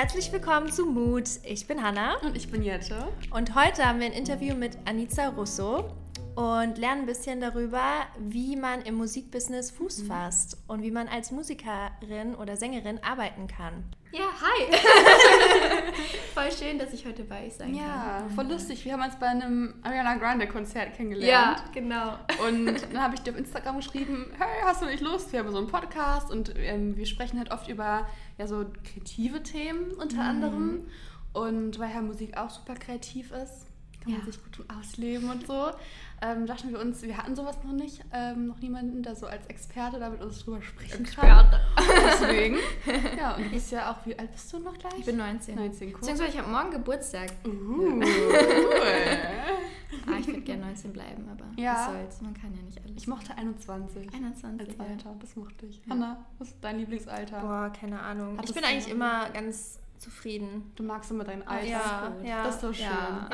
Herzlich willkommen zu Mut. Ich bin Hanna. Und ich bin Jette. Und heute haben wir ein Interview mit Anita Russo und lernen ein bisschen darüber, wie man im Musikbusiness Fuß mhm. fasst und wie man als Musikerin oder Sängerin arbeiten kann. Ja, hi! voll schön, dass ich heute bei euch sein ja, kann. Ja, voll lustig. Wir haben uns bei einem Ariana Grande Konzert kennengelernt. Ja, genau. Und dann habe ich dir auf Instagram geschrieben, hey, hast du nicht Lust? Wir haben so einen Podcast und ähm, wir sprechen halt oft über ja, so kreative Themen unter mhm. anderem. Und weil ja Musik auch super kreativ ist, kann ja. man sich gut ausleben und so ähm, dachten wir uns, wir hatten sowas noch nicht, ähm, noch niemanden, der so als Experte da mit uns drüber sprechen Experte. kann. Deswegen. ja, und du bist ja auch, wie alt bist du noch gleich? Ich bin 19. 19, cool. Beziehungsweise ich habe morgen Geburtstag. Uh, ah, ich würde gerne 19 bleiben, aber ja. was soll's, man kann ja nicht alles. Ich mochte 21. 21, Als Alter, das mochte ich. Ja. Anna, was ist dein Lieblingsalter? Boah, keine Ahnung. Hattest ich bin eigentlich immer ganz zufrieden. Du magst immer dein Alter. Ja, ja, das ist so schön. Ja.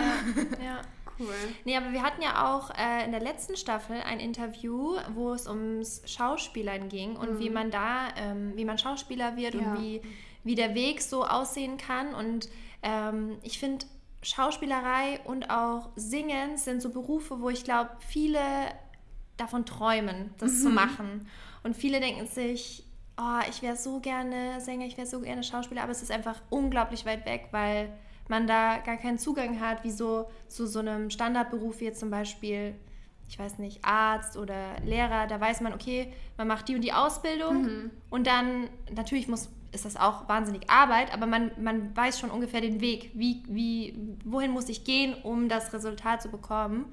ja. Cool. Nee, aber wir hatten ja auch äh, in der letzten Staffel ein Interview, wo es ums Schauspielern ging und mhm. wie man da, ähm, wie man Schauspieler wird ja. und wie, wie der Weg so aussehen kann. Und ähm, ich finde, Schauspielerei und auch Singen sind so Berufe, wo ich glaube, viele davon träumen, das mhm. zu machen. Und viele denken sich, oh, ich wäre so gerne Sänger, ich wäre so gerne Schauspieler, aber es ist einfach unglaublich weit weg, weil man da gar keinen Zugang hat, wie so zu so einem Standardberuf wie jetzt zum Beispiel, ich weiß nicht, Arzt oder Lehrer, da weiß man, okay, man macht die und die Ausbildung mhm. und dann, natürlich muss, ist das auch wahnsinnig Arbeit, aber man, man weiß schon ungefähr den Weg, wie, wie, wohin muss ich gehen, um das Resultat zu bekommen.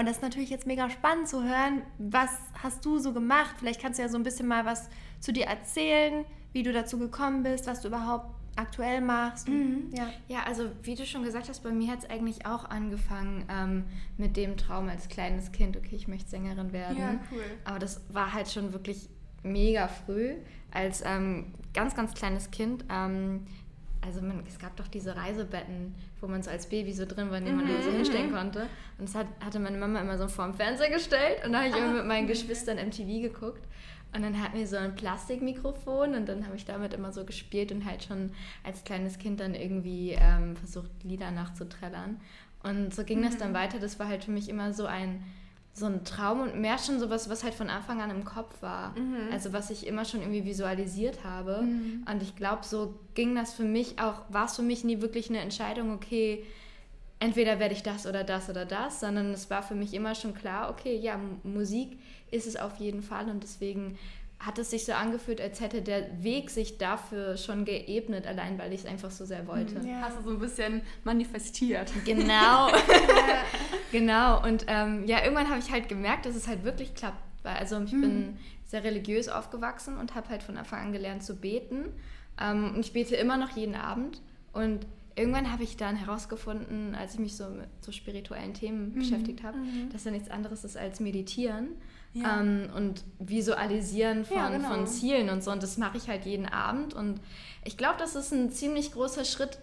Und das ist natürlich jetzt mega spannend zu hören, was hast du so gemacht? Vielleicht kannst du ja so ein bisschen mal was zu dir erzählen, wie du dazu gekommen bist, was du überhaupt aktuell machst. Mhm. Ja. ja, also wie du schon gesagt hast, bei mir hat es eigentlich auch angefangen ähm, mit dem Traum als kleines Kind, okay, ich möchte Sängerin werden. Ja, cool. Aber das war halt schon wirklich mega früh, als ähm, ganz, ganz kleines Kind. Ähm, also man, es gab doch diese Reisebetten, wo man so als Baby so drin war, in denen man mhm. so hinstellen konnte. Und das hat, hatte meine Mama immer so vor dem Fernseher gestellt und da habe ich ah, immer mit meinen Geschwistern MTV geguckt. Und dann hatten wir so ein Plastikmikrofon und dann habe ich damit immer so gespielt und halt schon als kleines Kind dann irgendwie ähm, versucht, Lieder nachzutrellern. Und so ging mhm. das dann mhm. weiter. Das war halt für mich immer so ein, so ein Traum und mehr schon sowas, was halt von Anfang an im Kopf war. Mhm. Also was ich immer schon irgendwie visualisiert habe. Mhm. Und ich glaube, so ging das für mich auch, war es für mich nie wirklich eine Entscheidung, okay, entweder werde ich das oder das oder das, sondern es war für mich immer schon klar, okay, ja, Musik ist es auf jeden Fall und deswegen hat es sich so angefühlt, als hätte der Weg sich dafür schon geebnet, allein weil ich es einfach so sehr wollte. Ja. Hast du so ein bisschen manifestiert. Genau. genau. Und ähm, ja, irgendwann habe ich halt gemerkt, dass es halt wirklich klappt. Weil, also ich mhm. bin sehr religiös aufgewachsen und habe halt von Anfang an gelernt zu beten. Ähm, und ich bete immer noch jeden Abend. Und irgendwann habe ich dann herausgefunden, als ich mich so mit so spirituellen Themen mhm. beschäftigt habe, mhm. dass da nichts anderes ist als meditieren ja. ähm, und visualisieren von, ja, genau. von Zielen und so. Und das mache ich halt jeden Abend. Und ich glaube, dass es ein ziemlich großer Schritt,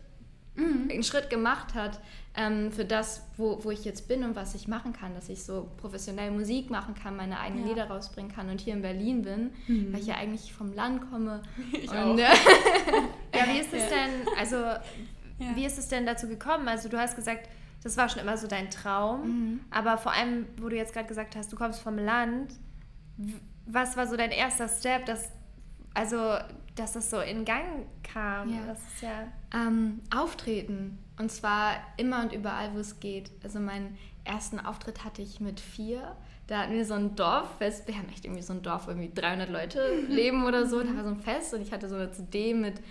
mhm. einen Schritt gemacht hat ähm, für das, wo, wo ich jetzt bin und was ich machen kann, dass ich so professionell Musik machen kann, meine eigenen ja. Lieder rausbringen kann und hier in Berlin bin, mhm. weil ich ja eigentlich vom Land komme. Ich und, auch. ja, wie ist es denn, also wie ist es denn dazu gekommen? Also du hast gesagt, das war schon immer so dein Traum. Mhm. Aber vor allem, wo du jetzt gerade gesagt hast, du kommst vom Land, was war so dein erster Step, dass, also, dass das so in Gang kam? Ja. Das ist ja ähm, Auftreten. Und zwar immer und überall, wo es geht. Also meinen ersten Auftritt hatte ich mit vier. Da hatten wir so ein Dorffest. Wir haben echt irgendwie so ein Dorf, wo irgendwie 300 Leute leben oder so. Da war so ein Fest und ich hatte so eine CD mit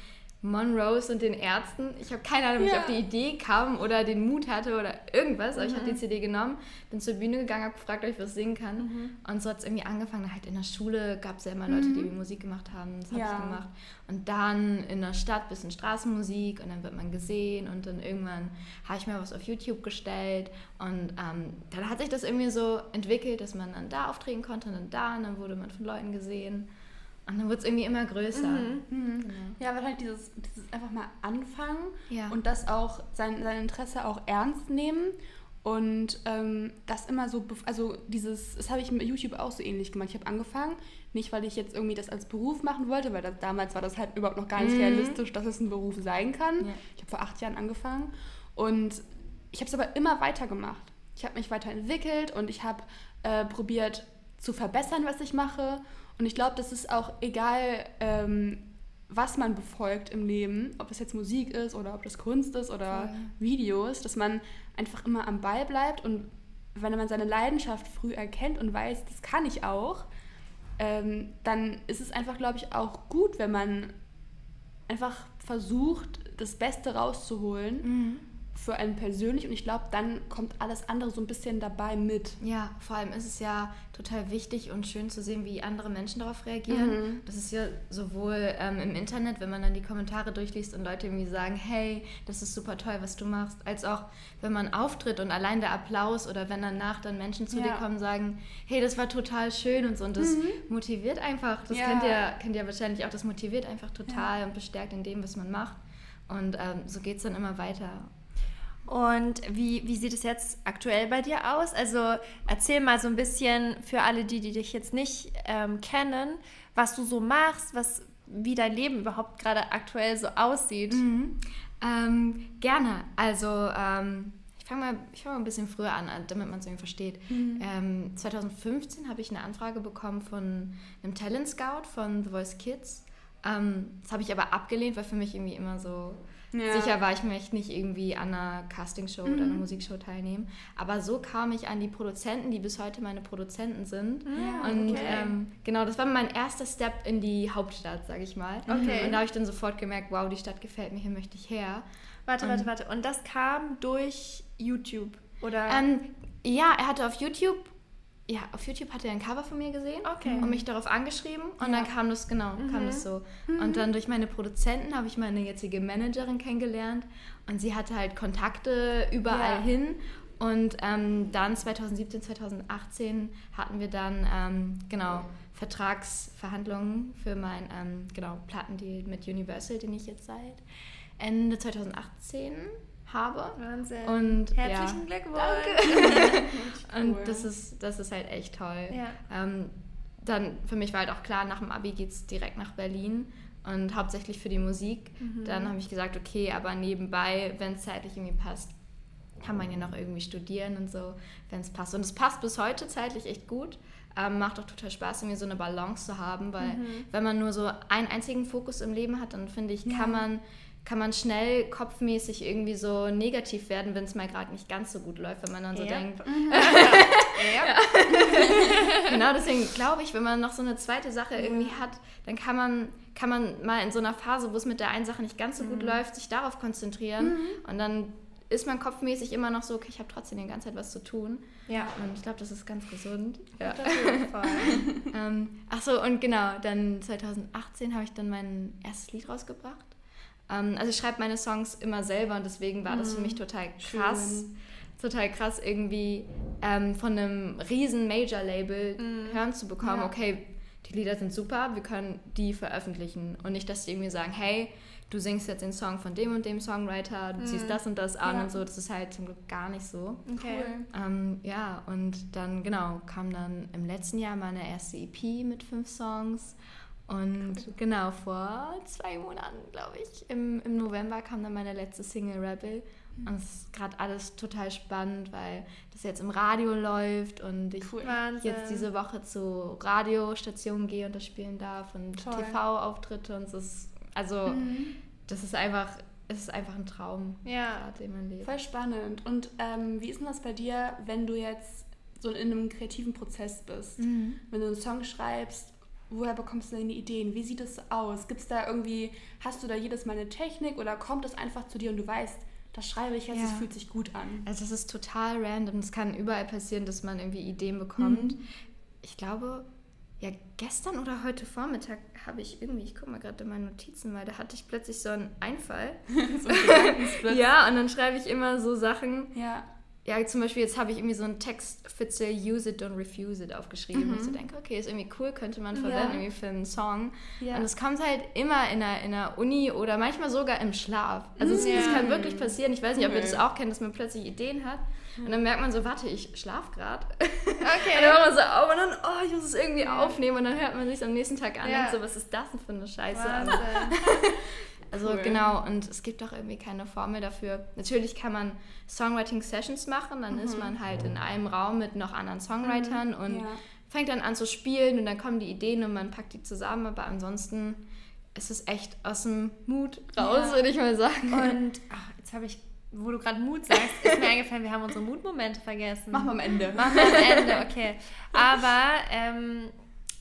Monrose und den Ärzten. Ich habe keine Ahnung, wie ja. ich auf die Idee kam oder den Mut hatte oder irgendwas, aber mhm. ich habe die CD genommen, bin zur Bühne gegangen, habe gefragt, ob ich was singen kann. Mhm. Und so hat es irgendwie angefangen. Halt in der Schule gab es ja immer Leute, die mhm. Musik gemacht haben. Das habe ja. ich gemacht. Und dann in der Stadt ein bisschen Straßenmusik und dann wird man gesehen und dann irgendwann habe ich mir was auf YouTube gestellt. Und ähm, dann hat sich das irgendwie so entwickelt, dass man dann da auftreten konnte und dann da und dann wurde man von Leuten gesehen. Und dann wird es irgendwie immer größer. Mhm. Mhm. Ja, weil halt dieses, dieses einfach mal anfangen ja. und das auch, sein, sein Interesse auch ernst nehmen Und ähm, das immer so, also dieses, das habe ich mit YouTube auch so ähnlich gemacht. Ich habe angefangen, nicht weil ich jetzt irgendwie das als Beruf machen wollte, weil das, damals war das halt überhaupt noch gar nicht mhm. realistisch, dass es ein Beruf sein kann. Ja. Ich habe vor acht Jahren angefangen und ich habe es aber immer weitergemacht. Ich habe mich weiterentwickelt und ich habe äh, probiert zu verbessern, was ich mache. Und ich glaube, das ist auch egal, ähm, was man befolgt im Leben, ob das jetzt Musik ist oder ob das Kunst ist oder Voll. Videos, dass man einfach immer am Ball bleibt und wenn man seine Leidenschaft früh erkennt und weiß, das kann ich auch, ähm, dann ist es einfach, glaube ich, auch gut, wenn man einfach versucht, das Beste rauszuholen. Mhm für einen persönlich und ich glaube, dann kommt alles andere so ein bisschen dabei mit. Ja, vor allem ist es ja total wichtig und schön zu sehen, wie andere Menschen darauf reagieren. Mhm. Das ist ja sowohl ähm, im Internet, wenn man dann die Kommentare durchliest und Leute irgendwie sagen, hey, das ist super toll, was du machst, als auch wenn man auftritt und allein der Applaus oder wenn danach dann Menschen zu ja. dir kommen und sagen, hey, das war total schön und so und das mhm. motiviert einfach, das ja. kennt, ihr, kennt ihr wahrscheinlich auch, das motiviert einfach total ja. und bestärkt in dem, was man macht. Und ähm, so geht es dann immer weiter. Und wie, wie sieht es jetzt aktuell bei dir aus? Also erzähl mal so ein bisschen für alle, die, die dich jetzt nicht ähm, kennen, was du so machst, was, wie dein Leben überhaupt gerade aktuell so aussieht. Mhm. Ähm, gerne. Also ähm, ich fange mal, fang mal ein bisschen früher an, damit man es irgendwie versteht. Mhm. 2015 ähm, habe ich eine Anfrage bekommen von einem Talent Scout von The Voice Kids. Ähm, das habe ich aber abgelehnt, weil für mich irgendwie immer so ja. Sicher war, ich möchte nicht irgendwie an einer Castingshow mhm. oder einer mhm. Musikshow teilnehmen. Aber so kam ich an die Produzenten, die bis heute meine Produzenten sind. Ja, und okay. ähm, genau, das war mein erster Step in die Hauptstadt, sage ich mal. Okay. Und da habe ich dann sofort gemerkt, wow, die Stadt gefällt mir, hier möchte ich her. Warte, warte, warte. Und das kam durch YouTube, oder? Ähm, ja, er hatte auf YouTube ja, auf YouTube hat er ein Cover von mir gesehen okay. und mich darauf angeschrieben und ja. dann kam das, genau, mhm. kam das so. Mhm. Und dann durch meine Produzenten habe ich meine jetzige Managerin kennengelernt und sie hatte halt Kontakte überall ja. hin und ähm, dann 2017, 2018 hatten wir dann, ähm, genau, Vertragsverhandlungen für mein, ähm, genau, Plattendeal mit Universal, den ich jetzt seit Ende 2018 habe. Wahnsinn. Und, Herzlichen ja, Glückwunsch. und das ist, das ist halt echt toll. Ja. Ähm, dann für mich war halt auch klar, nach dem Abi geht es direkt nach Berlin und hauptsächlich für die Musik. Mhm. Dann habe ich gesagt, okay, aber nebenbei, wenn es zeitlich irgendwie passt, kann man ja noch irgendwie studieren und so, wenn es passt. Und es passt bis heute zeitlich echt gut. Ähm, macht auch total Spaß, irgendwie so eine Balance zu haben, weil mhm. wenn man nur so einen einzigen Fokus im Leben hat, dann finde ich, kann ja. man kann man schnell kopfmäßig irgendwie so negativ werden, wenn es mal gerade nicht ganz so gut läuft, wenn man dann so ja. denkt. Mhm. ja. genau, deswegen glaube ich, wenn man noch so eine zweite Sache irgendwie hat, dann kann man, kann man mal in so einer Phase, wo es mit der einen Sache nicht ganz so gut mhm. läuft, sich darauf konzentrieren mhm. und dann ist man kopfmäßig immer noch so, okay, ich habe trotzdem die ganze Zeit was zu tun. Ja. Und ich glaube, das ist ganz gesund. Ja. Auf jeden Fall. ähm, ach so, und genau, dann 2018 habe ich dann mein erstes Lied rausgebracht. Ähm, also ich schreibe meine Songs immer selber und deswegen war das für mich mhm. total krass. Schön. Total krass, irgendwie ähm, von einem riesen Major-Label mhm. hören zu bekommen, ja. okay, die Lieder sind super, wir können die veröffentlichen. Und nicht, dass die irgendwie sagen, hey, du singst jetzt den Song von dem und dem Songwriter, du mhm. ziehst das und das an ja. und so. Das ist halt zum Glück gar nicht so. Okay. Cool. Ähm, ja, und dann, genau, kam dann im letzten Jahr meine erste EP mit fünf Songs. Und genau, vor zwei Monaten, glaube ich, im, im November kam dann meine letzte Single Rebel. Mhm. Und es ist gerade alles total spannend, weil das jetzt im Radio läuft und ich cool. jetzt diese Woche zu Radiostationen gehe und das spielen darf und TV-Auftritte und es ist, also mhm. das ist einfach, es ist einfach ein Traum, ja. den man lebt. Voll spannend. Und ähm, wie ist denn das bei dir, wenn du jetzt so in einem kreativen Prozess bist? Mhm. Wenn du einen Song schreibst woher bekommst du deine Ideen? Wie sieht es aus? Gibt es da irgendwie, hast du da jedes Mal eine Technik oder kommt es einfach zu dir und du weißt, das schreibe ich jetzt, es fühlt sich gut an? Also das ist total random. Es kann überall passieren, dass man irgendwie Ideen bekommt. Mhm. Ich glaube, ja, gestern oder heute Vormittag habe ich irgendwie, ich gucke mal gerade in meine Notizen, weil da hatte ich plötzlich so einen Einfall. so ein ja, und dann schreibe ich immer so Sachen. Ja ja, zum Beispiel jetzt habe ich irgendwie so einen Text Fitzel Use It, Don't Refuse It aufgeschrieben, mhm. und ich so denke, okay, ist irgendwie cool, könnte man verwenden ja. irgendwie für einen Song. Ja. Und es kommt halt immer in der, in der Uni oder manchmal sogar im Schlaf. Also es, ja. kann wirklich passieren. Ich weiß nicht, ob ihr das auch kennt, dass man plötzlich Ideen hat. Und dann merkt man so, warte, ich schlaf gerade. Okay. und dann hört man so auf und dann, oh, ich muss es irgendwie aufnehmen. Und dann hört man sich am nächsten Tag an und so, was ist das denn für eine Scheiße? Also cool. genau, und es gibt auch irgendwie keine Formel dafür. Natürlich kann man Songwriting-Sessions machen, dann mhm. ist man halt in einem Raum mit noch anderen Songwritern mhm. und ja. fängt dann an zu spielen und dann kommen die Ideen und man packt die zusammen, aber ansonsten ist es echt aus dem Mut raus, ja. würde ich mal sagen. Und ach, jetzt habe ich wo du gerade Mut sagst, ist mir eingefallen, wir haben unsere Mutmomente vergessen. Machen wir am Ende. Machen wir am Ende, okay. Aber ähm,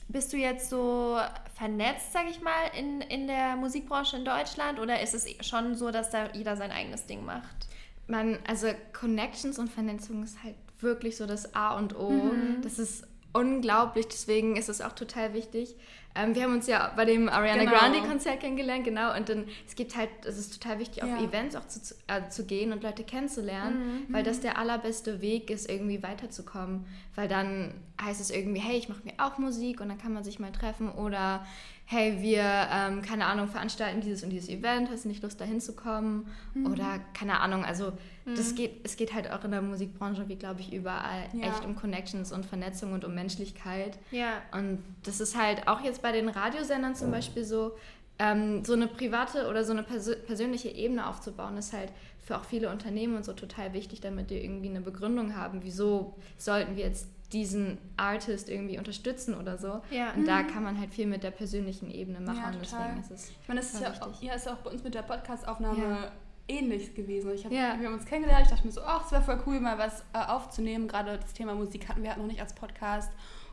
bist du jetzt so vernetzt, sag ich mal, in, in der Musikbranche in Deutschland oder ist es schon so, dass da jeder sein eigenes Ding macht? Man, also Connections und Vernetzung ist halt wirklich so das A und O. Mhm. Das ist unglaublich, deswegen ist es auch total wichtig. Ähm, wir haben uns ja bei dem Ariana genau. Grande Konzert kennengelernt, genau. Und dann, es gibt halt, es ist total wichtig, auf ja. Events auch zu, äh, zu gehen und Leute kennenzulernen, mhm. weil das der allerbeste Weg ist, irgendwie weiterzukommen. Weil dann heißt es irgendwie, hey, ich mache mir auch Musik und dann kann man sich mal treffen oder hey, wir, ähm, keine Ahnung, veranstalten dieses und dieses Event, hast du nicht Lust, da hinzukommen? Mhm. Oder keine Ahnung, also mhm. das geht, es geht halt auch in der Musikbranche, wie glaube ich, überall ja. echt um Connections und Vernetzung und um Menschlichkeit. Ja. Und das ist halt auch jetzt bei den Radiosendern zum Beispiel so, ähm, so eine private oder so eine persö persönliche Ebene aufzubauen, ist halt für auch viele Unternehmen und so total wichtig, damit die irgendwie eine Begründung haben, wieso sollten wir jetzt diesen Artist irgendwie unterstützen oder so. Ja. Und mhm. da kann man halt viel mit der persönlichen Ebene machen. Ja, deswegen ist es. Ich meine, das ist ja, auch, ja, ist ja auch bei uns mit der Podcast-Aufnahme ja. ähnlich gewesen. Ich hab, ja. Wir haben uns kennengelernt, ich dachte mir so, ach, es wäre voll cool, mal was äh, aufzunehmen. Gerade das Thema Musik hatten wir halt noch nicht als Podcast.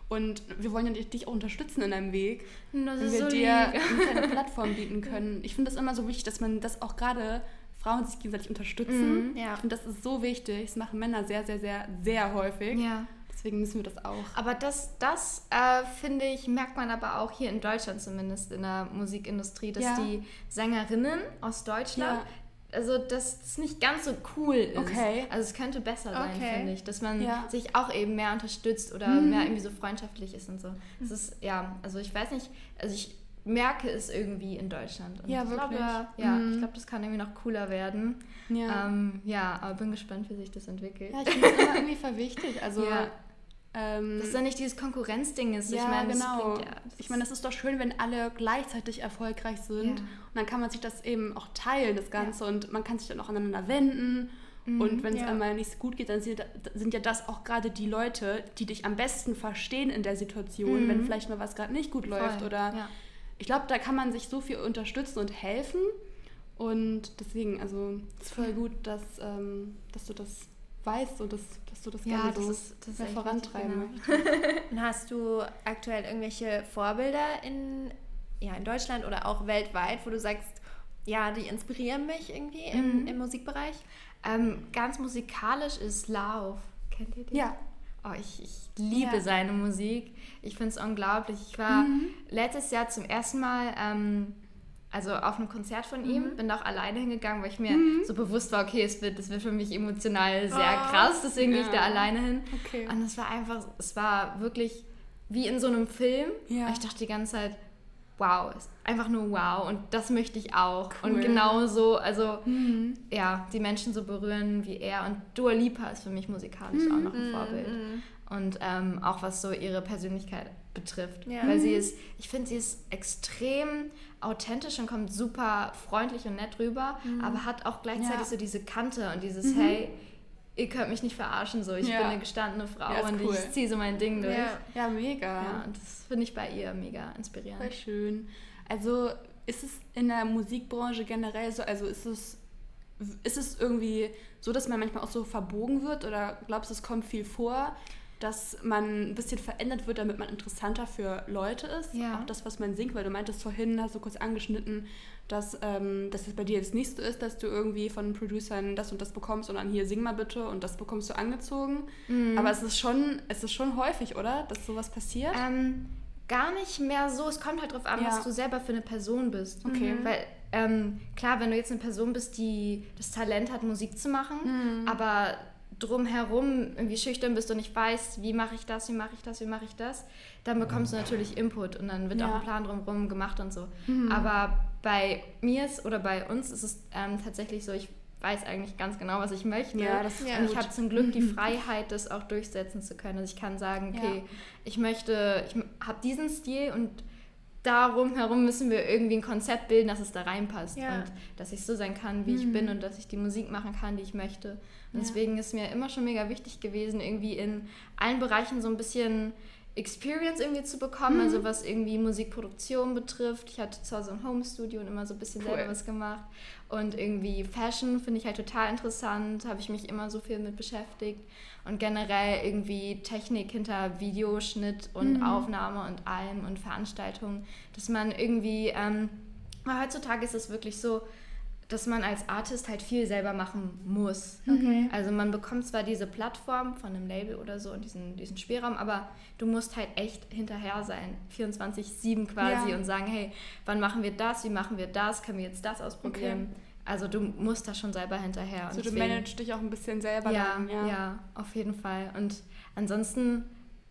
Und wir wollen ja dich auch unterstützen in deinem Weg, das wenn wir so dir eine Plattform bieten können. Ich finde das immer so wichtig, dass man das auch gerade Frauen sich gegenseitig unterstützen. Mhm, ja. Ich finde, das ist so wichtig. Das machen Männer sehr, sehr, sehr, sehr häufig. Ja. Deswegen müssen wir das auch. Aber das, das äh, finde ich, merkt man aber auch hier in Deutschland zumindest in der Musikindustrie, dass ja. die Sängerinnen aus Deutschland. Also dass das nicht ganz so cool ist. Okay. Also es könnte besser sein, okay. finde ich, dass man ja. sich auch eben mehr unterstützt oder mhm. mehr irgendwie so freundschaftlich ist und so. Das mhm. ist, ja, also ich weiß nicht, also ich merke es irgendwie in Deutschland. Und ja, wirklich. Glaube, ja, mhm. ich glaube, das kann irgendwie noch cooler werden. Ja. Ähm, ja, aber bin gespannt, wie sich das entwickelt. Ja, ich finde es immer irgendwie voll wichtig. Also ja. Ähm, dass da nicht dieses Konkurrenzding ist. Ja, ich meine, genau. Ja, ich meine, es ist doch schön, wenn alle gleichzeitig erfolgreich sind. Ja. Und dann kann man sich das eben auch teilen, das Ganze. Ja. Und man kann sich dann auch aneinander wenden. Mhm, und wenn es einmal nicht so gut geht, dann sind, sind ja das auch gerade die Leute, die dich am besten verstehen in der Situation, mhm. wenn vielleicht mal was gerade nicht gut Voll. läuft. Oder ich glaube, da kann man sich so viel unterstützen und helfen. Und deswegen, also es ist voll gut, dass, ähm, dass du das weißt und das, dass du das ja, gerne das so ist, das mehr vorantreiben genau. Und hast du aktuell irgendwelche Vorbilder in, ja, in Deutschland oder auch weltweit, wo du sagst, ja, die inspirieren mich irgendwie im, mhm. im Musikbereich? Ähm, ganz musikalisch ist Lauf. Kennt ihr den? Ja. Oh, ich, ich liebe ja. seine Musik. Ich finde es unglaublich. Ich war mhm. letztes Jahr zum ersten Mal ähm, also auf einem Konzert von ihm, mhm. bin da auch alleine hingegangen, weil ich mir mhm. so bewusst war, okay, es wird, das wird für mich emotional sehr oh, krass, deswegen ja. gehe ich da alleine hin. Okay. Und es war einfach, es war wirklich wie in so einem Film. Ja. Ich dachte die ganze Zeit, wow, einfach nur wow und das möchte ich auch. Cool. Und genau so, also mhm. ja, die Menschen so berühren wie er. Und Dua Lipa ist für mich musikalisch auch noch ein mhm. Vorbild. Und ähm, auch was so ihre Persönlichkeit betrifft. Ja. Weil sie mhm. ist, ich finde, sie ist extrem authentisch und kommt super freundlich und nett rüber, mhm. aber hat auch gleichzeitig ja. so diese Kante und dieses, mhm. hey, ihr könnt mich nicht verarschen, so ich ja. bin eine gestandene Frau ja, und cool. ich ziehe so mein Ding durch. Ja, mega. Ja, und das finde ich bei ihr mega inspirierend. Voll schön. Also ist es in der Musikbranche generell so, also ist es, ist es irgendwie so, dass man manchmal auch so verbogen wird oder glaubst du, es kommt viel vor? Dass man ein bisschen verändert wird, damit man interessanter für Leute ist. Ja. Auch das, was man singt, weil du meintest vorhin, hast du kurz angeschnitten, dass, ähm, dass es bei dir jetzt nicht so ist, dass du irgendwie von Producern das und das bekommst und dann hier sing mal bitte und das bekommst du angezogen. Mhm. Aber es ist, schon, es ist schon häufig, oder? Dass sowas passiert? Ähm, gar nicht mehr so. Es kommt halt darauf an, ja. was du selber für eine Person bist. Okay. Mhm. Weil ähm, klar, wenn du jetzt eine Person bist, die das Talent hat, Musik zu machen, mhm. aber drumherum irgendwie schüchtern bist und nicht weißt, wie mache ich das, wie mache ich das, wie mache ich das, dann bekommst du natürlich Input und dann wird ja. auch ein Plan drumherum gemacht und so. Mhm. Aber bei mir ist oder bei uns ist es ähm, tatsächlich so, ich weiß eigentlich ganz genau, was ich möchte. Ja, das ist ja und ich habe zum Glück die. Freiheit, das auch durchsetzen zu können. Also ich kann sagen, okay, ja. ich möchte, ich habe diesen Stil und darum herum müssen wir irgendwie ein Konzept bilden, dass es da reinpasst ja. und dass ich so sein kann, wie mhm. ich bin und dass ich die Musik machen kann, die ich möchte. Und ja. deswegen ist mir immer schon mega wichtig gewesen, irgendwie in allen Bereichen so ein bisschen Experience irgendwie zu bekommen, also mhm. also was irgendwie Musikproduktion betrifft. Ich hatte zu Hause ein Home-Studio und immer so ein bisschen cool. selber was gemacht. Und irgendwie Fashion finde ich halt total interessant, habe ich mich immer so viel mit beschäftigt. Und generell irgendwie Technik hinter Videoschnitt und mhm. Aufnahme und allem und Veranstaltungen, dass man irgendwie, ähm, heutzutage ist es wirklich so, dass man als Artist halt viel selber machen muss. Okay. Also man bekommt zwar diese Plattform von einem Label oder so und diesen, diesen Spielraum, aber du musst halt echt hinterher sein, 24-7 quasi ja. und sagen, hey, wann machen wir das, wie machen wir das, können wir jetzt das ausprobieren. Okay. Also du musst da schon selber hinterher. Also du managst dich auch ein bisschen selber ja, dann, ja. Ja, auf jeden Fall. Und ansonsten,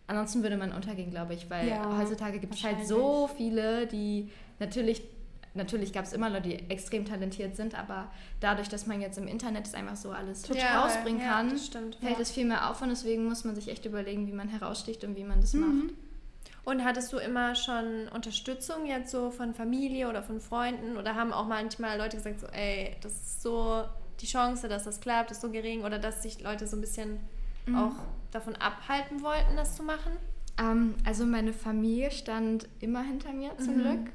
ansonsten würde man untergehen, glaube ich, weil ja, heutzutage gibt es halt so viele, die natürlich natürlich gab es immer Leute, die extrem talentiert sind, aber dadurch, dass man jetzt im Internet das einfach so alles ja, rausbringen kann, stimmt, fällt es viel mehr auf und deswegen muss man sich echt überlegen, wie man heraussticht und wie man das mhm. macht. Und hattest du immer schon Unterstützung jetzt so von Familie oder von Freunden oder haben auch manchmal Leute gesagt so, ey, das ist so die Chance, dass das klappt, ist so gering oder dass sich Leute so ein bisschen mhm. auch davon abhalten wollten, das zu machen? Ähm, also meine Familie stand immer hinter mir zum mhm. Glück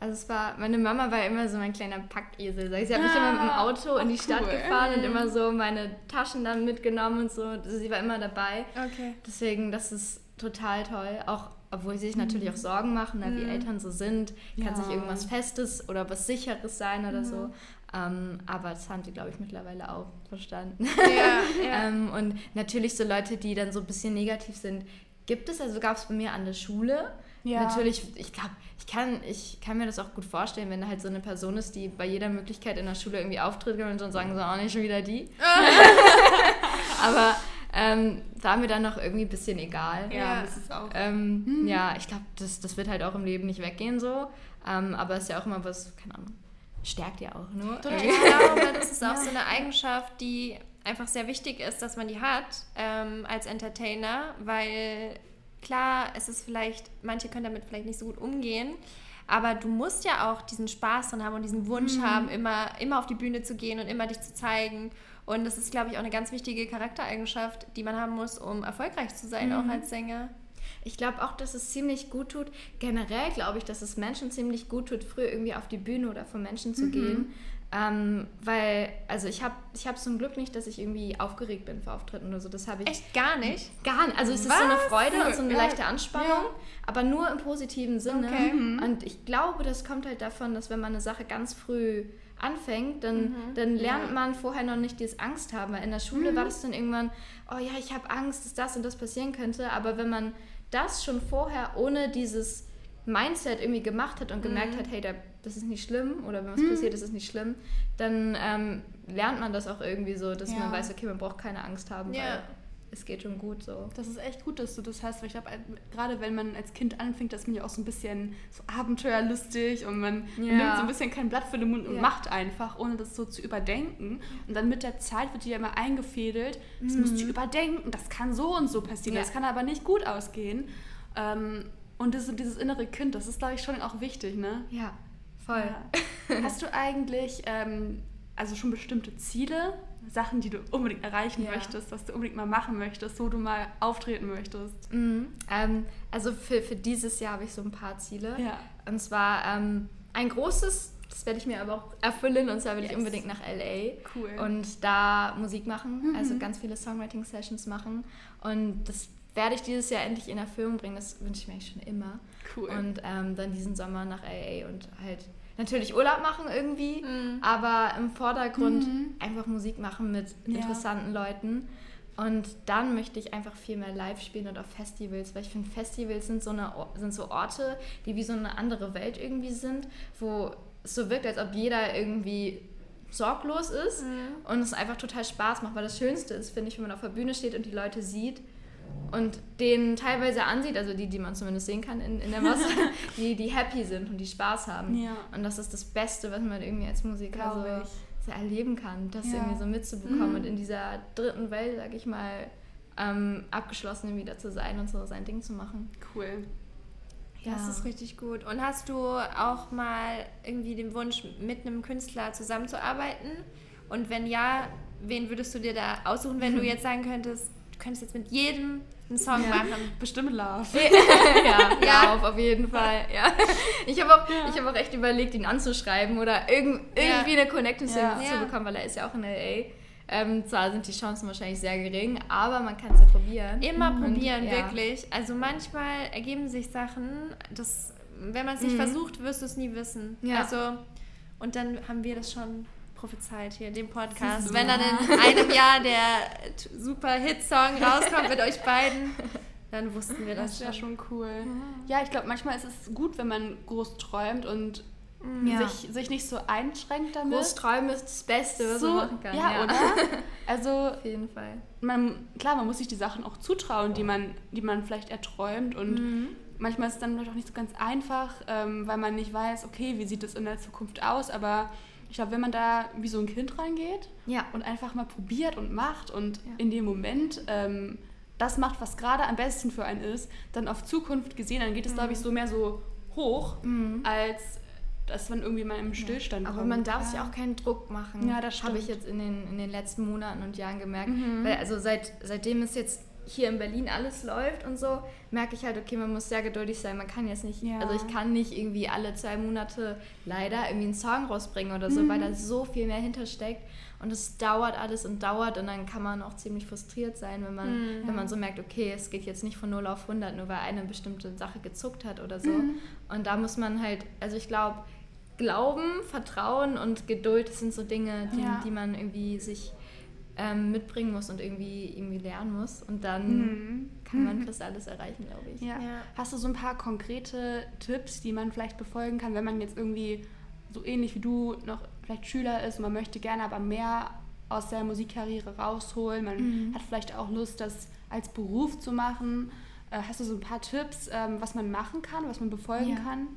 also es war, meine Mama war immer so mein kleiner Packesel. Sie hat mich immer mit dem ah, Auto in die cool. Stadt gefahren und immer so meine Taschen dann mitgenommen und so. Also sie war immer dabei. Okay. Deswegen, das ist total toll. Auch obwohl sie sich natürlich auch Sorgen machen, ne, wie mhm. Eltern so sind. Kann ja. sich irgendwas Festes oder was Sicheres sein oder mhm. so. Ähm, aber das haben sie, glaube ich, mittlerweile auch verstanden. Ja, ja. ähm, und natürlich so Leute, die dann so ein bisschen negativ sind, gibt es. Also gab es bei mir an der Schule. Ja. Natürlich, ich glaube, ich kann, ich kann mir das auch gut vorstellen, wenn da halt so eine Person ist, die bei jeder Möglichkeit in der Schule irgendwie auftritt und dann sagen so, oh, nicht schon wieder die. Aber ähm, war mir dann noch irgendwie ein bisschen egal. Ja, das ist auch. Ähm, hm. Ja, ich glaube, das, das wird halt auch im Leben nicht weggehen so. Ähm, aber es ist ja auch immer was, keine Ahnung, stärkt ja auch nur. Ich glaube, das ist auch so eine Eigenschaft, die einfach sehr wichtig ist, dass man die hat ähm, als Entertainer, weil klar, es ist vielleicht, manche können damit vielleicht nicht so gut umgehen, aber du musst ja auch diesen Spaß dran haben und diesen Wunsch mhm. haben, immer, immer auf die Bühne zu gehen und immer dich zu zeigen. Und das ist, glaube ich, auch eine ganz wichtige Charaktereigenschaft, die man haben muss, um erfolgreich zu sein, mhm. auch als Sänger. Ich glaube auch, dass es ziemlich gut tut. Generell glaube ich, dass es Menschen ziemlich gut tut, früher irgendwie auf die Bühne oder vor Menschen zu mhm. gehen. Ähm, weil, also ich habe ich hab zum Glück nicht, dass ich irgendwie aufgeregt bin vor Auftritten oder so. Das habe ich. Echt gar nicht? Gar nicht. Also es ist so eine Freude und so eine leichte Anspannung, ja. aber nur im positiven Sinne. Okay. Mhm. Und ich glaube, das kommt halt davon, dass wenn man eine Sache ganz früh anfängt, dann, mhm. dann lernt ja. man vorher noch nicht dieses Angst haben. Weil in der Schule mhm. war das dann irgendwann, oh ja, ich habe Angst, dass das und das passieren könnte. Aber wenn man das schon vorher ohne dieses Mindset irgendwie gemacht hat und gemerkt mhm. hat, hey, das ist nicht schlimm oder wenn was mhm. passiert, ist es nicht schlimm, dann ähm, lernt man das auch irgendwie so, dass ja. man weiß, okay, man braucht keine Angst haben, ja. weil es geht schon gut so. Das ist echt gut, dass du das hast, weil ich glaube, gerade wenn man als Kind anfängt, das ist man ja auch so ein bisschen so abenteuerlustig und man, ja. man nimmt so ein bisschen kein Blatt für den Mund und macht einfach, ohne das so zu überdenken. Und dann mit der Zeit wird dir ja immer eingefädelt, das mhm. musst du überdenken, das kann so und so passieren, das kann aber nicht gut ausgehen. Ähm, und das, dieses innere Kind, das ist, glaube ich, schon auch wichtig, ne? Ja, voll. Ja. Hast du eigentlich ähm, also schon bestimmte Ziele, Sachen, die du unbedingt erreichen ja. möchtest, was du unbedingt mal machen möchtest, wo du mal auftreten möchtest? Mhm. Ähm, also für, für dieses Jahr habe ich so ein paar Ziele. Ja. Und zwar ähm, ein großes, das werde ich mir aber auch erfüllen, und zwar will yes. ich unbedingt nach LA cool. und da Musik machen, mhm. also ganz viele Songwriting-Sessions machen. Und das werde ich dieses Jahr endlich in Erfüllung bringen. Das wünsche ich mir eigentlich schon immer. Cool. Und ähm, dann diesen Sommer nach LA und halt natürlich Urlaub machen irgendwie, mhm. aber im Vordergrund mhm. einfach Musik machen mit ja. interessanten Leuten. Und dann möchte ich einfach viel mehr live spielen und auf Festivals, weil ich finde, Festivals sind so, eine, sind so Orte, die wie so eine andere Welt irgendwie sind, wo es so wirkt, als ob jeder irgendwie sorglos ist mhm. und es einfach total Spaß macht, weil das Schönste ist, finde ich, wenn man auf der Bühne steht und die Leute sieht und denen teilweise ansieht, also die, die man zumindest sehen kann in, in der Masse, die, die happy sind und die Spaß haben. Ja. Und das ist das Beste, was man irgendwie als Musiker so, so, erleben kann, das ja. irgendwie so mitzubekommen mhm. und in dieser dritten Welt, sag ich mal, ähm, abgeschlossen wieder zu sein und so sein Ding zu machen. Cool. Ja. Das ist richtig gut. Und hast du auch mal irgendwie den Wunsch, mit einem Künstler zusammenzuarbeiten? Und wenn ja, wen würdest du dir da aussuchen, wenn du jetzt sagen könntest, könntest jetzt mit jedem einen Song ja. machen? Bestimmt Love. ja, ja, Love auf jeden Fall. Ja. Ich habe auch, ja. hab auch echt überlegt, ihn anzuschreiben oder irg irgendwie eine Connection zu bekommen, weil er ist ja auch in L.A. Ähm, zwar sind die Chancen wahrscheinlich sehr gering, aber man kann es ja probieren. Immer mhm. probieren, und, wirklich. Ja. Also manchmal ergeben sich Sachen, das, wenn man es nicht mhm. versucht, wirst du es nie wissen. Ja. Also, und dann haben wir das schon prophezeit hier, dem Podcast. Wenn dann in einem Jahr der super Hit-Song rauskommt mit euch beiden, dann wussten wir das, das wäre schon. cool. Ja, ich glaube, manchmal ist es gut, wenn man groß träumt und ja. sich, sich nicht so einschränkt damit. Großträumen ist das Beste, was so, man machen kann. Ja, ja. oder? Also, auf jeden Fall. Man, klar, man muss sich die Sachen auch zutrauen, die man, die man vielleicht erträumt. Und mhm. manchmal ist es dann vielleicht auch nicht so ganz einfach, ähm, weil man nicht weiß, okay, wie sieht es in der Zukunft aus. Aber ich glaube, wenn man da wie so ein Kind reingeht ja. und einfach mal probiert und macht und ja. in dem Moment ähm, das macht, was gerade am besten für einen ist, dann auf Zukunft gesehen, dann geht es, mhm. glaube ich, so mehr so hoch, mhm. als dass man irgendwie mal im Stillstand ja. Aber man darf sich auch keinen Druck machen. Ja, das Habe ich jetzt in den, in den letzten Monaten und Jahren gemerkt. Mhm. Weil also seit, seitdem es jetzt hier in Berlin alles läuft und so, merke ich halt, okay, man muss sehr geduldig sein. Man kann jetzt nicht, ja. also ich kann nicht irgendwie alle zwei Monate leider irgendwie einen Song rausbringen oder so, mhm. weil da so viel mehr hintersteckt. Und es dauert alles und dauert und dann kann man auch ziemlich frustriert sein, wenn man, mhm. wenn man so merkt, okay, es geht jetzt nicht von 0 auf 100, nur weil eine bestimmte Sache gezuckt hat oder so. Mhm. Und da muss man halt, also ich glaube, Glauben, Vertrauen und Geduld, sind so Dinge, die, ja. die man irgendwie sich ähm, mitbringen muss und irgendwie, irgendwie lernen muss. Und dann mhm. kann man fast alles erreichen, glaube ich. Ja. ja. Hast du so ein paar konkrete Tipps, die man vielleicht befolgen kann, wenn man jetzt irgendwie so ähnlich wie du noch vielleicht Schüler ist und man möchte gerne aber mehr aus der Musikkarriere rausholen. Man mhm. hat vielleicht auch Lust, das als Beruf zu machen. Äh, hast du so ein paar Tipps, ähm, was man machen kann, was man befolgen ja. kann?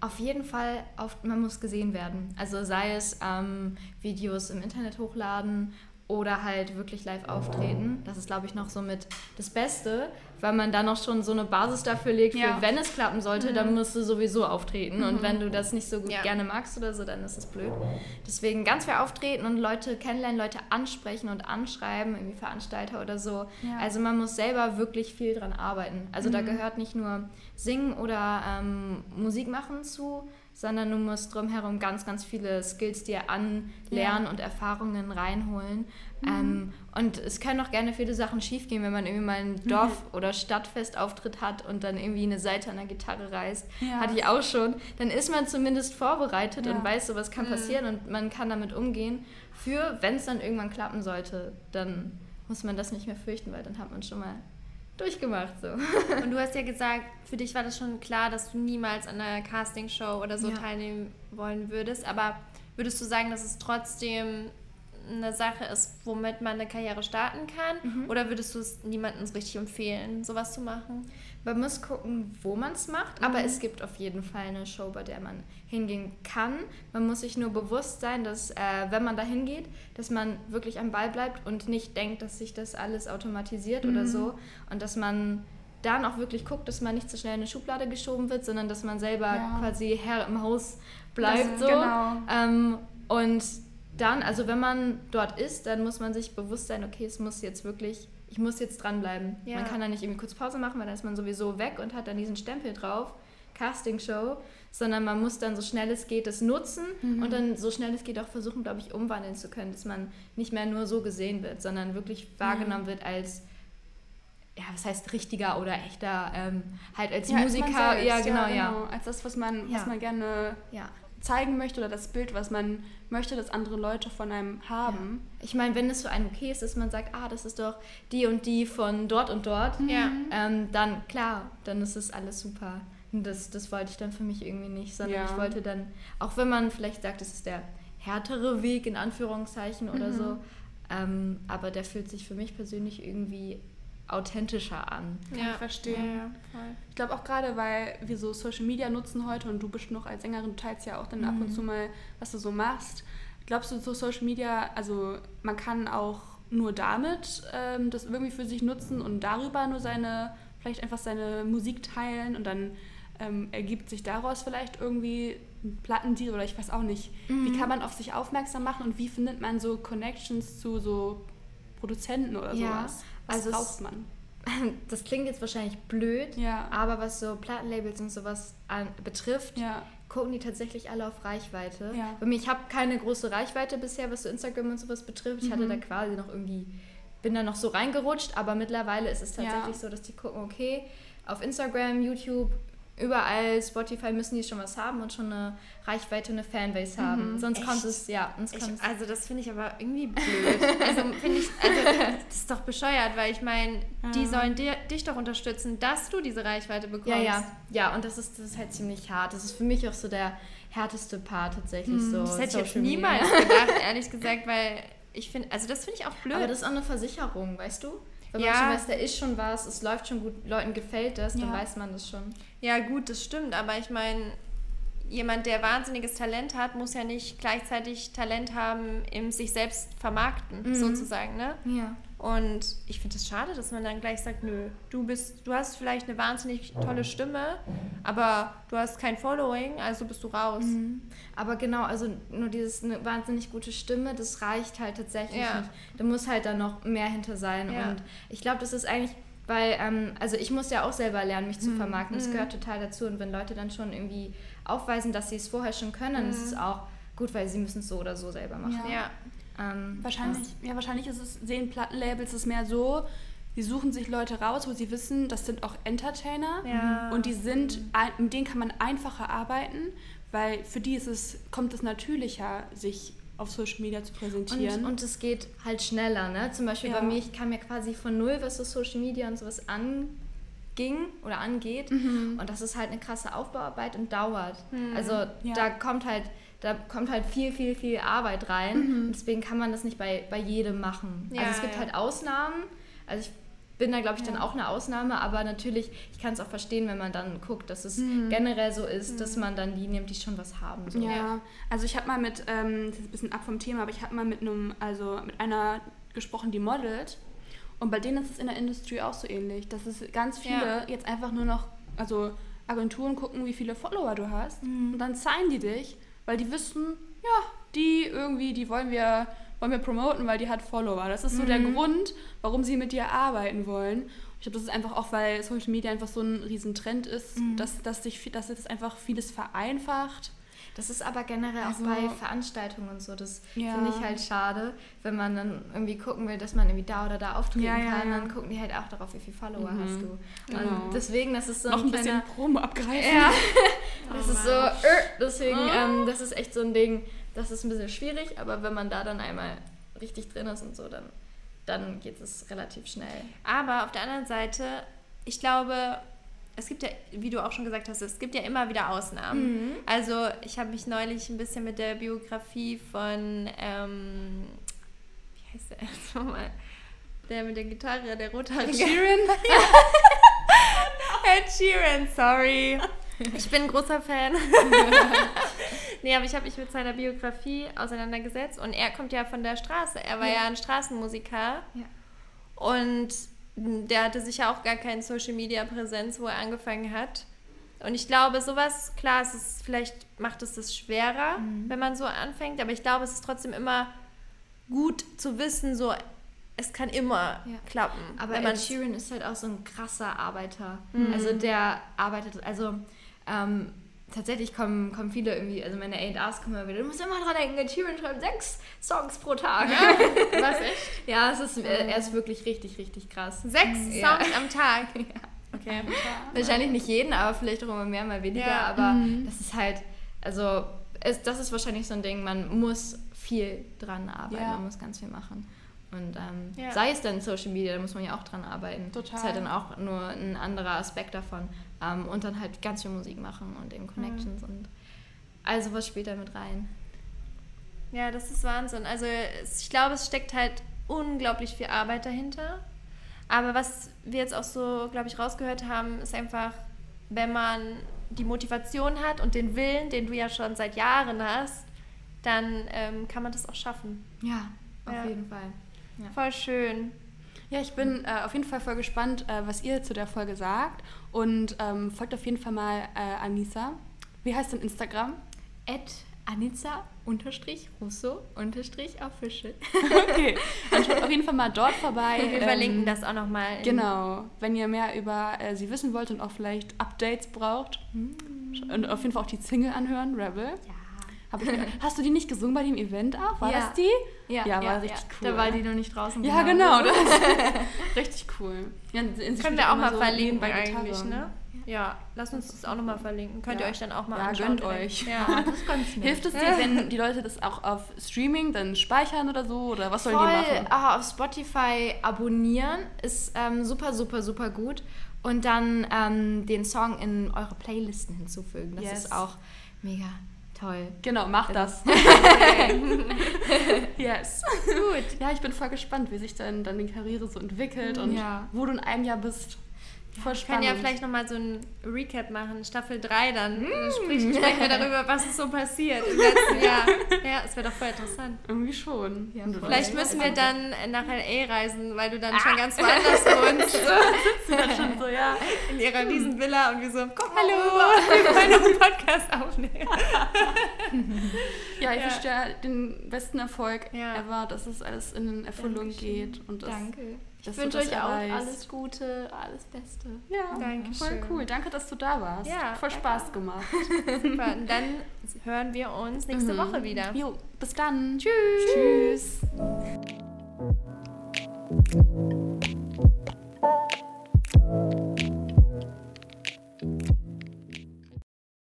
Auf jeden Fall, auf, man muss gesehen werden. Also sei es ähm, Videos im Internet hochladen oder halt wirklich live auftreten. Das ist, glaube ich, noch so mit das Beste, weil man dann noch schon so eine Basis dafür legt, ja. für wenn es klappen sollte, mhm. dann musst du sowieso auftreten. Mhm. Und wenn du das nicht so gut ja. gerne magst oder so, dann ist es blöd. Deswegen ganz viel auftreten und Leute kennenlernen, Leute ansprechen und anschreiben, irgendwie Veranstalter oder so. Ja. Also man muss selber wirklich viel dran arbeiten. Also mhm. da gehört nicht nur Singen oder ähm, Musik machen zu, sondern du musst drumherum ganz, ganz viele Skills dir anlernen ja. und Erfahrungen reinholen. Mhm. Ähm, und es können auch gerne viele Sachen schiefgehen, wenn man irgendwie mal ein mhm. Dorf- oder Stadtfestauftritt hat und dann irgendwie eine Seite an der Gitarre reißt. Ja. Hatte ich auch schon. Dann ist man zumindest vorbereitet ja. und weiß, sowas kann mhm. passieren und man kann damit umgehen. Für, wenn es dann irgendwann klappen sollte, dann muss man das nicht mehr fürchten, weil dann hat man schon mal durchgemacht. So. Und du hast ja gesagt, für dich war das schon klar, dass du niemals an einer Castingshow oder so ja. teilnehmen wollen würdest. Aber würdest du sagen, dass es trotzdem eine Sache ist, womit man eine Karriere starten kann? Mhm. Oder würdest du es niemandem richtig empfehlen, sowas zu machen? Man muss gucken, wo man es macht, mhm. aber es gibt auf jeden Fall eine Show, bei der man hingehen kann. Man muss sich nur bewusst sein, dass äh, wenn man da hingeht, dass man wirklich am Ball bleibt und nicht denkt, dass sich das alles automatisiert mhm. oder so und dass man dann auch wirklich guckt, dass man nicht so schnell in eine Schublade geschoben wird, sondern dass man selber ja. quasi Herr im Haus bleibt. Das, so. Genau. Ähm, und dann, also wenn man dort ist, dann muss man sich bewusst sein, okay, es muss jetzt wirklich, ich muss jetzt dranbleiben. Ja. Man kann da nicht irgendwie kurz Pause machen, weil dann ist man sowieso weg und hat dann diesen Stempel drauf, Casting-Show, sondern man muss dann so schnell es geht es nutzen mhm. und dann so schnell es geht auch versuchen, glaube ich, umwandeln zu können, dass man nicht mehr nur so gesehen wird, sondern wirklich wahrgenommen ja. wird als ja, was heißt richtiger oder echter, ähm, halt als ja, Musiker, als ja, genau, ja, genau, Als das, was man, was man gerne ja zeigen möchte oder das Bild, was man möchte, dass andere Leute von einem haben. Ja. Ich meine, wenn es für einen okay ist, dass man sagt, ah, das ist doch die und die von dort und dort, ja. ähm, dann klar, dann ist es alles super. Und das, das wollte ich dann für mich irgendwie nicht, sondern ja. ich wollte dann, auch wenn man vielleicht sagt, es ist der härtere Weg in Anführungszeichen oder mhm. so. Ähm, aber der fühlt sich für mich persönlich irgendwie authentischer an. Ja, ich verstehe. Ja, ich glaube auch gerade, weil wir so Social Media nutzen heute und du bist noch als Sängerin, du teilst ja auch dann mhm. ab und zu mal, was du so machst. Glaubst du, so Social Media, also man kann auch nur damit ähm, das irgendwie für sich nutzen und darüber nur seine, vielleicht einfach seine Musik teilen und dann ähm, ergibt sich daraus vielleicht irgendwie ein Plattendeal oder ich weiß auch nicht. Mhm. Wie kann man auf sich aufmerksam machen und wie findet man so Connections zu so Produzenten oder ja. sowas? Was also braucht man? Das klingt jetzt wahrscheinlich blöd, ja. aber was so Plattenlabels und sowas an, betrifft, ja. gucken die tatsächlich alle auf Reichweite. Ja. Bei mir, ich habe keine große Reichweite bisher, was so Instagram und sowas betrifft. Ich mhm. hatte da quasi noch irgendwie, bin da noch so reingerutscht, aber mittlerweile ist es tatsächlich so, dass die gucken, okay, auf Instagram, YouTube, überall, Spotify müssen die schon was haben und schon eine Reichweite, eine Fanbase haben. Mhm, sonst echt? kommt es, ja. Sonst ich, also das finde ich aber irgendwie blöd. also finde ich, also das ist doch bescheuert, weil ich meine, ja. die sollen dir, dich doch unterstützen, dass du diese Reichweite bekommst. Ja, ja. Ja, und das ist, das ist halt ziemlich hart. Das ist für mich auch so der härteste Part tatsächlich mhm, so. Das hätte ich jetzt niemals gedacht, ehrlich gesagt, weil ich finde, also das finde ich auch blöd. Aber das ist auch eine Versicherung, weißt du? Wenn ja. man schon weiß, da ist schon was, es läuft schon gut, Leuten gefällt das, dann weiß man das schon. Ja, gut, das stimmt, aber ich meine, jemand, der wahnsinniges Talent hat, muss ja nicht gleichzeitig Talent haben im sich selbst vermarkten, mhm. sozusagen, ne? Ja. Und ich finde es das schade, dass man dann gleich sagt, nö, du bist, du hast vielleicht eine wahnsinnig tolle Stimme, aber du hast kein Following, also bist du raus. Mhm. Aber genau, also nur dieses eine wahnsinnig gute Stimme, das reicht halt tatsächlich ja. nicht. Da muss halt dann noch mehr hinter sein. Ja. Und ich glaube, das ist eigentlich, weil, ähm, also ich muss ja auch selber lernen, mich zu mhm. vermarkten. Das mhm. gehört total dazu. Und wenn Leute dann schon irgendwie aufweisen, dass sie es vorher schon können, dann ist es mhm. auch gut, weil sie müssen es so oder so selber machen. Ja. Ähm, wahrscheinlich, ja, wahrscheinlich ist es, sehen Plattenlabels es mehr so, sie suchen sich Leute raus, wo sie wissen, das sind auch Entertainer ja. und die sind, mit denen kann man einfacher arbeiten, weil für die ist es, kommt es natürlicher, sich auf Social Media zu präsentieren. Und, und es geht halt schneller, ne? Zum Beispiel ja. bei mir, ich kam ja quasi von null, was so Social Media und sowas anging oder angeht. Mhm. Und das ist halt eine krasse Aufbauarbeit und dauert. Mhm. Also ja. da kommt halt da kommt halt viel, viel, viel Arbeit rein. Mhm. Deswegen kann man das nicht bei, bei jedem machen. Ja, also es gibt ja. halt Ausnahmen. Also ich bin da, glaube ich, dann auch eine Ausnahme, aber natürlich, ich kann es auch verstehen, wenn man dann guckt, dass es mhm. generell so ist, dass mhm. man dann die nimmt, die schon was haben. So. Ja, also ich habe mal mit, ähm, das ist ein bisschen ab vom Thema, aber ich habe mal mit einem, also mit einer gesprochen, die modelt. Und bei denen ist es in der Industrie auch so ähnlich, dass es ganz viele ja. jetzt einfach nur noch, also Agenturen gucken, wie viele Follower du hast mhm. und dann zahlen die dich weil die wissen, ja, die irgendwie, die wollen wir, wollen wir promoten, weil die hat Follower. Das ist so mhm. der Grund, warum sie mit dir arbeiten wollen. Ich glaube, das ist einfach auch, weil Social Media einfach so ein Riesentrend ist, mhm. dass, dass, sich, dass es einfach vieles vereinfacht. Das ist aber generell also, auch bei Veranstaltungen und so. Das ja. finde ich halt schade, wenn man dann irgendwie gucken will, dass man irgendwie da oder da auftreten ja, kann. Ja, dann gucken die halt auch darauf, wie viele Follower mhm. hast du. Genau. Und deswegen, das ist so Noch ein, ein bisschen Promo abgreifen. Ja, das oh, ist so, äh, deswegen, oh. ähm, das ist echt so ein Ding, das ist ein bisschen schwierig, aber wenn man da dann einmal richtig drin ist und so, dann, dann geht es relativ schnell. Aber auf der anderen Seite, ich glaube, es gibt ja, wie du auch schon gesagt hast, es gibt ja immer wieder Ausnahmen. Mhm. Also ich habe mich neulich ein bisschen mit der Biografie von, ähm, wie heißt der jetzt nochmal? Der mit der Gitarre, der rothaarige. Ed Sheeran? Ed Sheeran, sorry. Ich bin ein großer Fan. nee, aber ich habe mich mit seiner Biografie auseinandergesetzt und er kommt ja von der Straße. Er war ja, ja ein Straßenmusiker. Ja. Und der hatte sicher auch gar keine Social Media Präsenz, wo er angefangen hat. Und ich glaube, sowas, klar, es ist, vielleicht macht es das schwerer, mhm. wenn man so anfängt, aber ich glaube, es ist trotzdem immer gut zu wissen, so, es kann immer ja. klappen. Aber Ed Sheeran ist halt auch so ein krasser Arbeiter. Mhm. Also der arbeitet, also ähm, tatsächlich kommen, kommen viele irgendwie, also meine A&Rs kommen immer wieder, du musst immer dran denken, der Tyrion schreibt sechs Songs pro Tag. Ja, was, echt? Ja, es ist, er ist wirklich richtig, richtig krass. Sechs ja. Songs am Tag? ja. Okay. Wahrscheinlich nicht jeden, aber vielleicht auch immer mehr, mal weniger, ja. aber mhm. das ist halt, also es, das ist wahrscheinlich so ein Ding, man muss viel dran arbeiten, man muss ganz viel machen. Und ähm, sei es dann Social Media, da muss man ja auch dran arbeiten. Total. Das ist halt dann auch nur ein anderer Aspekt davon. Ähm, und dann halt ganz viel Musik machen und eben Connections mhm. und also was spielt da mit rein? Ja, das ist Wahnsinn. Also ich glaube, es steckt halt unglaublich viel Arbeit dahinter. Aber was wir jetzt auch so, glaube ich, rausgehört haben, ist einfach, wenn man die Motivation hat und den Willen, den du ja schon seit Jahren hast, dann ähm, kann man das auch schaffen. Ja, auf ja. jeden Fall. Ja. Voll schön. Ja, ich bin äh, auf jeden Fall voll gespannt, äh, was ihr zu der Folge sagt. Und ähm, folgt auf jeden Fall mal äh, Anissa. Wie heißt denn Instagram? At Anissa unterstrich Russo unterstrich official. okay, dann schaut auf jeden Fall mal dort vorbei. Wir ähm, verlinken das auch nochmal. Genau, wenn ihr mehr über äh, sie wissen wollt und auch vielleicht Updates braucht. Mm. Und auf jeden Fall auch die Single anhören, Rebel. Ja. Hast du die nicht gesungen bei dem Event auch? War ja. das die? Ja, ja, war ja, richtig cool. Da war die noch nicht draußen. Ja, genau. genau richtig cool. Ja, Können wir auch mal so verlinken bei eigentlich, ne? Ja, lasst uns das auch nochmal verlinken. Könnt ihr euch dann auch mal ja, anschauen. Ja, gönnt euch. Ja, das ist ganz nett. Hilft es dir, wenn die Leute das auch auf Streaming dann speichern oder so? Oder was sollen Voll. die machen? Ah, auf Spotify abonnieren ist ähm, super, super, super gut. Und dann ähm, den Song in eure Playlisten hinzufügen. Das yes. ist auch mega toll. Genau, mach das. yes. Gut. Ja, ich bin voll gespannt, wie sich dann, dann die Karriere so entwickelt und ja. wo du in einem Jahr bist. Voll spannend. Wir können ja vielleicht nochmal so ein Recap machen, Staffel 3 dann. Mm. Sprechen, sprechen wir darüber, was ist so passiert im letzten Jahr. Ja, es wäre doch voll interessant. Irgendwie schon. Ja, vielleicht müssen wir dann nach L.A. reisen, weil du dann ah. schon ganz woanders wohnst. Sitzen dann schon so, ja. In ihrer riesen Villa und wir so, komm Hallo, wir wollen noch einen Podcast aufnehmen. ja, ich ja. wünsche dir den besten Erfolg ja. ever, dass es alles in Erfüllung Dankeschön. geht. Und das Danke. Ich wünsche euch auch alles Gute, alles Beste. Ja, Danke voll cool. Danke, dass du da warst. Ja, voll Spaß gemacht. Super. Und dann hören wir uns nächste mhm. Woche wieder. Jo, bis dann. Tschüss. Tschüss.